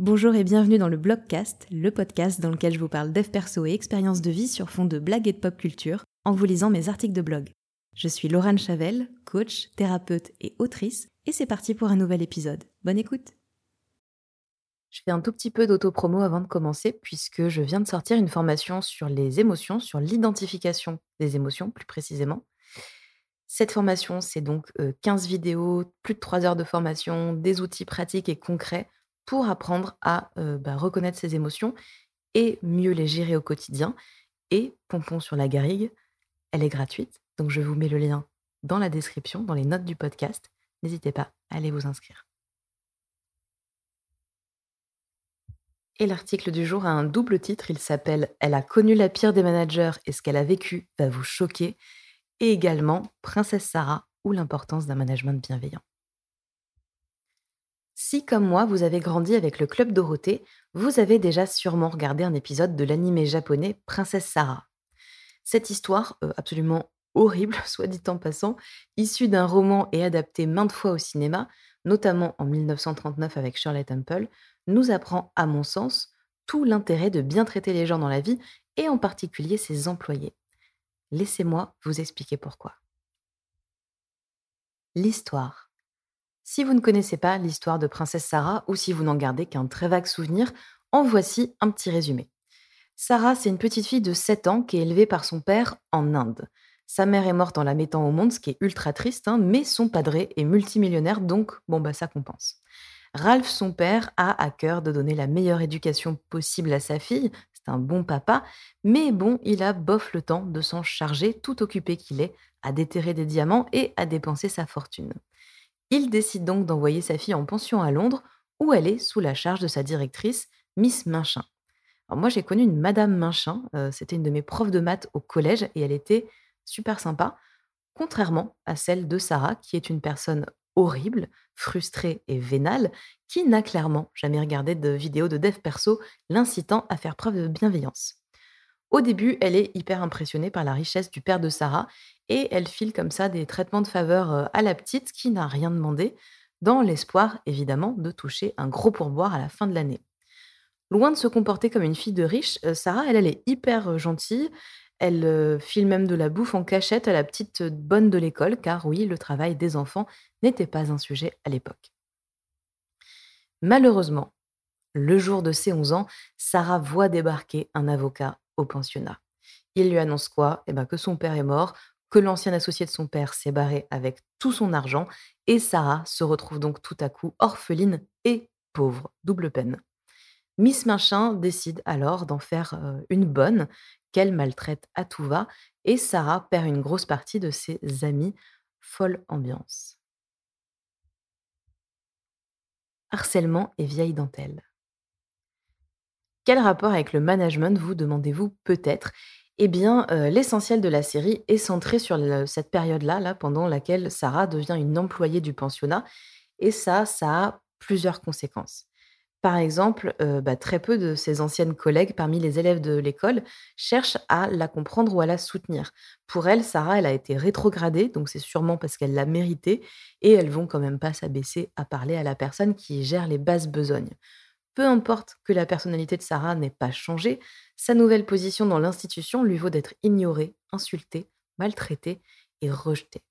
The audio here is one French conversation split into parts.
Bonjour et bienvenue dans le Blogcast, le podcast dans lequel je vous parle dev perso et expériences de vie sur fond de blagues et de pop culture en vous lisant mes articles de blog. Je suis Laurent Chavel, coach, thérapeute et autrice, et c'est parti pour un nouvel épisode. Bonne écoute Je fais un tout petit peu d'auto-promo avant de commencer, puisque je viens de sortir une formation sur les émotions, sur l'identification des émotions plus précisément. Cette formation, c'est donc 15 vidéos, plus de 3 heures de formation, des outils pratiques et concrets pour apprendre à bah, reconnaître ses émotions et mieux les gérer au quotidien. Et pompon sur la garrigue, elle est gratuite. Donc je vous mets le lien dans la description, dans les notes du podcast. N'hésitez pas à aller vous inscrire. Et l'article du jour a un double titre. Il s'appelle Elle a connu la pire des managers et ce qu'elle a vécu va vous choquer. Et également Princesse Sarah ou l'importance d'un management bienveillant. Si, comme moi, vous avez grandi avec le Club Dorothée, vous avez déjà sûrement regardé un épisode de l'animé japonais Princesse Sarah. Cette histoire, euh, absolument horrible, soit dit en passant, issue d'un roman et adaptée maintes fois au cinéma, notamment en 1939 avec Shirley Temple, nous apprend, à mon sens, tout l'intérêt de bien traiter les gens dans la vie, et en particulier ses employés. Laissez-moi vous expliquer pourquoi. L'histoire. Si vous ne connaissez pas l'histoire de Princesse Sarah ou si vous n'en gardez qu'un très vague souvenir, en voici un petit résumé. Sarah, c'est une petite fille de 7 ans qui est élevée par son père en Inde. Sa mère est morte en la mettant au monde, ce qui est ultra triste, hein, mais son padré est multimillionnaire, donc bon bah ça compense. Ralph, son père, a à cœur de donner la meilleure éducation possible à sa fille, c'est un bon papa, mais bon, il a bof le temps de s'en charger, tout occupé qu'il est, à déterrer des diamants et à dépenser sa fortune. Il décide donc d'envoyer sa fille en pension à Londres, où elle est sous la charge de sa directrice, Miss Minchin. Alors moi, j'ai connu une Madame Minchin, euh, c'était une de mes profs de maths au collège, et elle était super sympa, contrairement à celle de Sarah, qui est une personne horrible, frustrée et vénale, qui n'a clairement jamais regardé de vidéo de dev perso l'incitant à faire preuve de bienveillance. Au début, elle est hyper impressionnée par la richesse du père de Sarah et elle file comme ça des traitements de faveur à la petite qui n'a rien demandé, dans l'espoir évidemment de toucher un gros pourboire à la fin de l'année. Loin de se comporter comme une fille de riche, Sarah, elle, elle est hyper gentille. Elle file même de la bouffe en cachette à la petite bonne de l'école, car oui, le travail des enfants n'était pas un sujet à l'époque. Malheureusement, le jour de ses 11 ans, Sarah voit débarquer un avocat au pensionnat. Il lui annonce quoi? Eh ben que son père est mort, que l'ancien associé de son père s'est barré avec tout son argent, et Sarah se retrouve donc tout à coup orpheline et pauvre, double peine. Miss Machin décide alors d'en faire euh, une bonne, qu'elle maltraite à tout va, et Sarah perd une grosse partie de ses amis. Folle ambiance. Harcèlement et vieille dentelle. Quel rapport avec le management vous demandez-vous peut-être? Eh bien, l'essentiel de la série est centré sur cette période-là, là, pendant laquelle Sarah devient une employée du pensionnat et ça, ça a plusieurs conséquences. Par exemple, bah, très peu de ses anciennes collègues parmi les élèves de l'école cherchent à la comprendre ou à la soutenir. Pour elle, Sarah, elle a été rétrogradée, donc c'est sûrement parce qu'elle l'a mérité et elles vont quand même pas s'abaisser à parler à la personne qui gère les basses besognes. Peu importe que la personnalité de Sarah n'ait pas changé, sa nouvelle position dans l'institution lui vaut d'être ignorée, insultée, maltraitée et rejetée.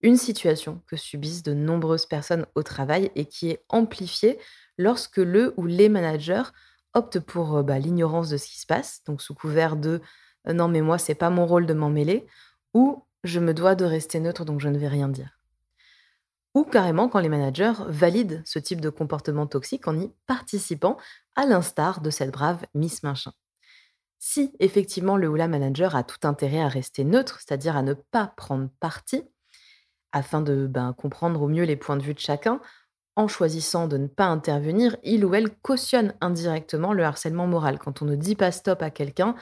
Une situation que subissent de nombreuses personnes au travail et qui est amplifiée lorsque le ou les managers optent pour euh, bah, l'ignorance de ce qui se passe, donc sous couvert de euh, non mais moi c'est pas mon rôle de m'en mêler, ou je me dois de rester neutre donc je ne vais rien dire ou carrément quand les managers valident ce type de comportement toxique en y participant, à l'instar de cette brave Miss Minchin. Si effectivement le ou la manager a tout intérêt à rester neutre, c'est-à-dire à ne pas prendre parti, afin de ben, comprendre au mieux les points de vue de chacun, en choisissant de ne pas intervenir, il ou elle cautionne indirectement le harcèlement moral. Quand on ne dit pas stop à quelqu'un,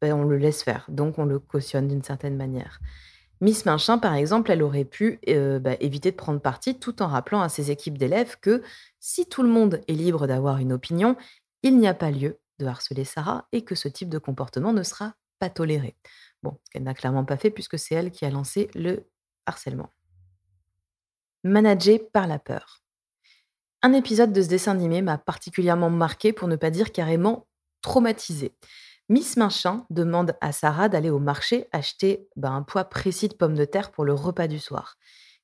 ben, on le laisse faire, donc on le cautionne d'une certaine manière. Miss Minchin, par exemple, elle aurait pu euh, bah, éviter de prendre parti tout en rappelant à ses équipes d'élèves que si tout le monde est libre d'avoir une opinion, il n'y a pas lieu de harceler Sarah et que ce type de comportement ne sera pas toléré. Bon, ce qu'elle n'a clairement pas fait puisque c'est elle qui a lancé le harcèlement. Manager par la peur. Un épisode de ce dessin animé m'a particulièrement marqué, pour ne pas dire carrément traumatisé. Miss Minchin demande à Sarah d'aller au marché acheter bah, un poids précis de pommes de terre pour le repas du soir.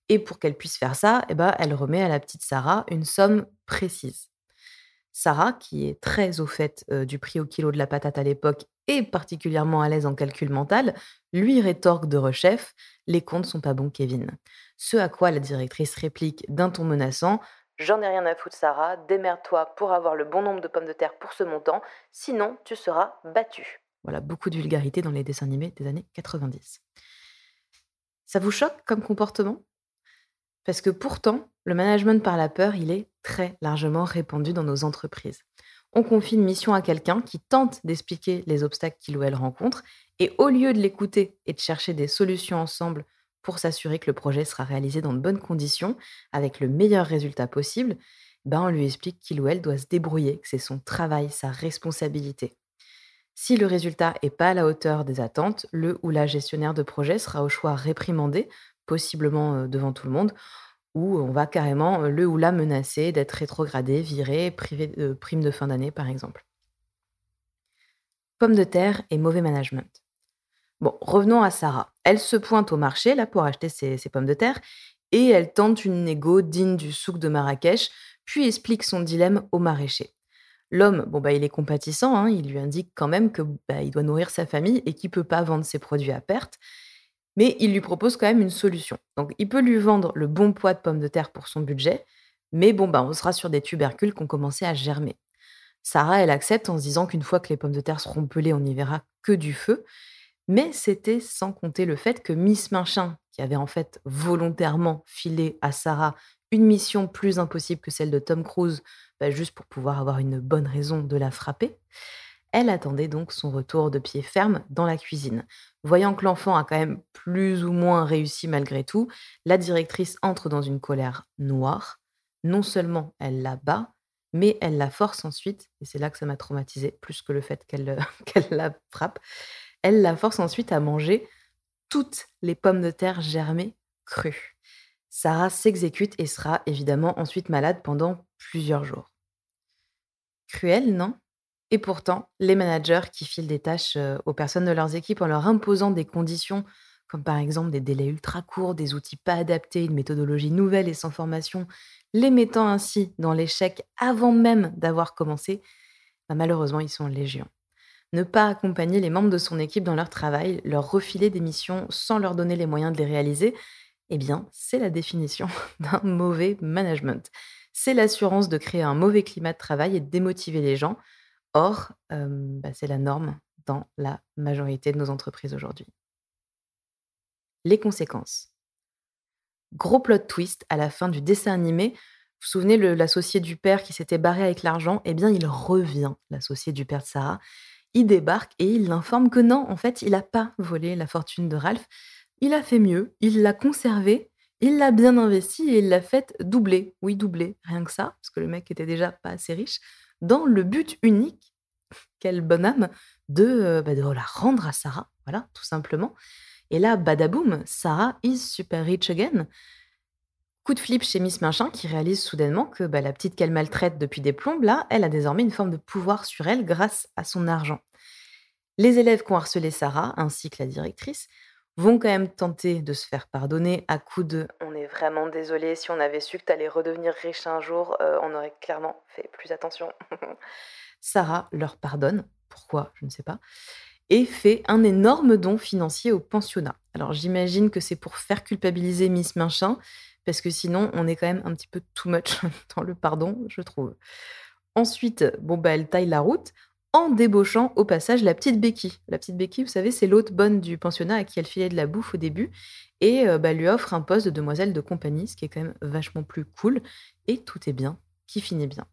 Et pour qu'elle puisse faire ça, eh ben, elle remet à la petite Sarah une somme précise. Sarah, qui est très au fait euh, du prix au kilo de la patate à l'époque et particulièrement à l'aise en calcul mental, lui rétorque de rechef Les comptes sont pas bons, Kevin. Ce à quoi la directrice réplique d'un ton menaçant J'en ai rien à foutre, Sarah, démerde-toi pour avoir le bon nombre de pommes de terre pour ce montant, sinon tu seras battue. Voilà, beaucoup de vulgarité dans les dessins animés des années 90. Ça vous choque comme comportement? Parce que pourtant, le management par la peur, il est très largement répandu dans nos entreprises. On confie une mission à quelqu'un qui tente d'expliquer les obstacles qu'il ou elle rencontre, et au lieu de l'écouter et de chercher des solutions ensemble pour s'assurer que le projet sera réalisé dans de bonnes conditions, avec le meilleur résultat possible, ben on lui explique qu'il ou elle doit se débrouiller, que c'est son travail, sa responsabilité. Si le résultat n'est pas à la hauteur des attentes, le ou la gestionnaire de projet sera au choix réprimandé, possiblement euh, devant tout le monde, où on va carrément le ou la menacer d'être rétrogradé, viré, privé de prime de fin d'année, par exemple. Pommes de terre et mauvais management. Bon, revenons à Sarah. Elle se pointe au marché là pour acheter ses, pommes de terre et elle tente une négo digne du souk de Marrakech, puis explique son dilemme au maraîcher. L'homme, bon bah il est compatissant, hein, il lui indique quand même que bah, doit nourrir sa famille et qu'il peut pas vendre ses produits à perte mais il lui propose quand même une solution. Donc il peut lui vendre le bon poids de pommes de terre pour son budget, mais bon, bah, on sera sur des tubercules qui ont commencé à germer. Sarah, elle accepte en se disant qu'une fois que les pommes de terre seront pelées, on n'y verra que du feu. Mais c'était sans compter le fait que Miss Minchin, qui avait en fait volontairement filé à Sarah une mission plus impossible que celle de Tom Cruise, bah, juste pour pouvoir avoir une bonne raison de la frapper, elle attendait donc son retour de pied ferme dans la cuisine. Voyant que l'enfant a quand même plus ou moins réussi malgré tout, la directrice entre dans une colère noire. Non seulement elle la bat, mais elle la force ensuite, et c'est là que ça m'a traumatisée, plus que le fait qu'elle la frappe, elle la force ensuite à manger toutes les pommes de terre germées crues. Sarah s'exécute et sera évidemment ensuite malade pendant plusieurs jours. Cruel, non? Et pourtant, les managers qui filent des tâches aux personnes de leurs équipes en leur imposant des conditions, comme par exemple des délais ultra courts, des outils pas adaptés, une méthodologie nouvelle et sans formation, les mettant ainsi dans l'échec avant même d'avoir commencé, bah, malheureusement, ils sont légion. Ne pas accompagner les membres de son équipe dans leur travail, leur refiler des missions sans leur donner les moyens de les réaliser, eh bien, c'est la définition d'un mauvais management. C'est l'assurance de créer un mauvais climat de travail et de démotiver les gens, Or, bah, c'est la norme dans la majorité de nos entreprises aujourd'hui. Les conséquences. Gros plot twist à la fin du dessin animé. Vous vous souvenez, l'associé du père qui s'était barré avec l'argent? Eh bien, il revient, l'associé du père de Sarah. Il débarque et il l'informe que non, en fait, il n'a pas volé la fortune de Ralph. Il a fait mieux, il l'a conservé, il l'a bien investi et il l'a fait doubler. Oui, doubler, rien que ça, parce que le mec était déjà pas assez riche dans le but unique, quelle bonne âme, de, bah, de la rendre à Sarah, voilà, tout simplement. Et là, badaboum, Sarah is super rich again. Coup de flip chez Miss Machin qui réalise soudainement que bah, la petite qu'elle maltraite depuis des plombes, là, elle a désormais une forme de pouvoir sur elle grâce à son argent. Les élèves qui ont harcelé Sarah, ainsi que la directrice, vont quand même tenter de se faire pardonner à coup de On est vraiment désolé, si on avait su que tu allais redevenir riche un jour, euh, on aurait clairement fait plus attention. Sarah leur pardonne, pourquoi, je ne sais pas, et fait un énorme don financier au pensionnat. Alors j'imagine que c'est pour faire culpabiliser Miss Minchin, parce que sinon on est quand même un petit peu too much dans le pardon, je trouve. Ensuite, bon bah elle taille la route en débauchant au passage la petite Becky. La petite Becky, vous savez, c'est l'autre bonne du pensionnat à qui elle filait de la bouffe au début et euh, bah, lui offre un poste de demoiselle de compagnie, ce qui est quand même vachement plus cool. Et tout est bien, qui finit bien.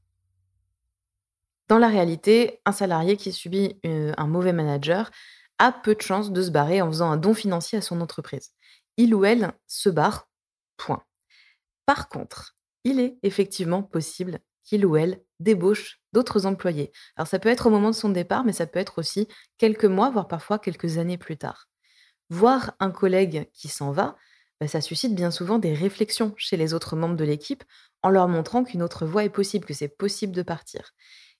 Dans la réalité, un salarié qui subit euh, un mauvais manager a peu de chances de se barrer en faisant un don financier à son entreprise. Il ou elle se barre, point. Par contre, il est effectivement possible qu'il ou elle débauche d'autres employés. Alors ça peut être au moment de son départ, mais ça peut être aussi quelques mois, voire parfois quelques années plus tard. Voir un collègue qui s'en va, bah, ça suscite bien souvent des réflexions chez les autres membres de l'équipe en leur montrant qu'une autre voie est possible, que c'est possible de partir.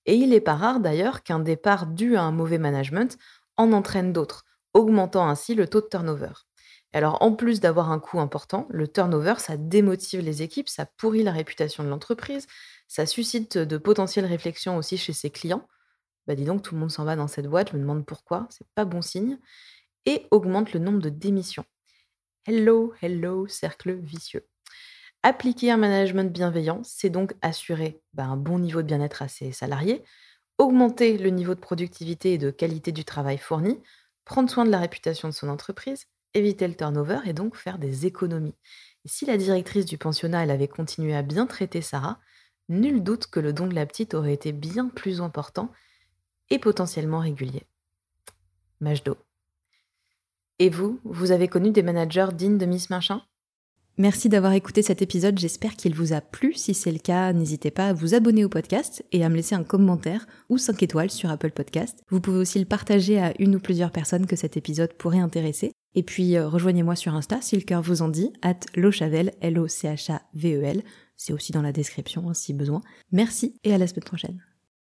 Et il n'est pas rare d'ailleurs qu'un départ dû à un mauvais management en entraîne d'autres, augmentant ainsi le taux de turnover. Alors en plus d'avoir un coût important, le turnover, ça démotive les équipes, ça pourrit la réputation de l'entreprise, ça suscite de potentielles réflexions aussi chez ses clients. Bah dis donc, tout le monde s'en va dans cette boîte, je me demande pourquoi, c'est pas bon signe. Et augmente le nombre de démissions. Hello, hello, cercle vicieux. Appliquer un management bienveillant, c'est donc assurer bah, un bon niveau de bien-être à ses salariés, augmenter le niveau de productivité et de qualité du travail fourni, prendre soin de la réputation de son entreprise, éviter le turnover et donc faire des économies. Si la directrice du pensionnat avait continué à bien traiter Sarah, nul doute que le don de la petite aurait été bien plus important et potentiellement régulier. Majdo. Et vous, vous avez connu des managers dignes de Miss Machin Merci d'avoir écouté cet épisode, j'espère qu'il vous a plu. Si c'est le cas, n'hésitez pas à vous abonner au podcast et à me laisser un commentaire ou 5 étoiles sur Apple Podcast. Vous pouvez aussi le partager à une ou plusieurs personnes que cet épisode pourrait intéresser. Et puis euh, rejoignez-moi sur Insta si le cœur vous en dit, at lochavel, L-O-C-H-A-V-E-L. C'est aussi dans la description hein, si besoin. Merci et à la semaine prochaine.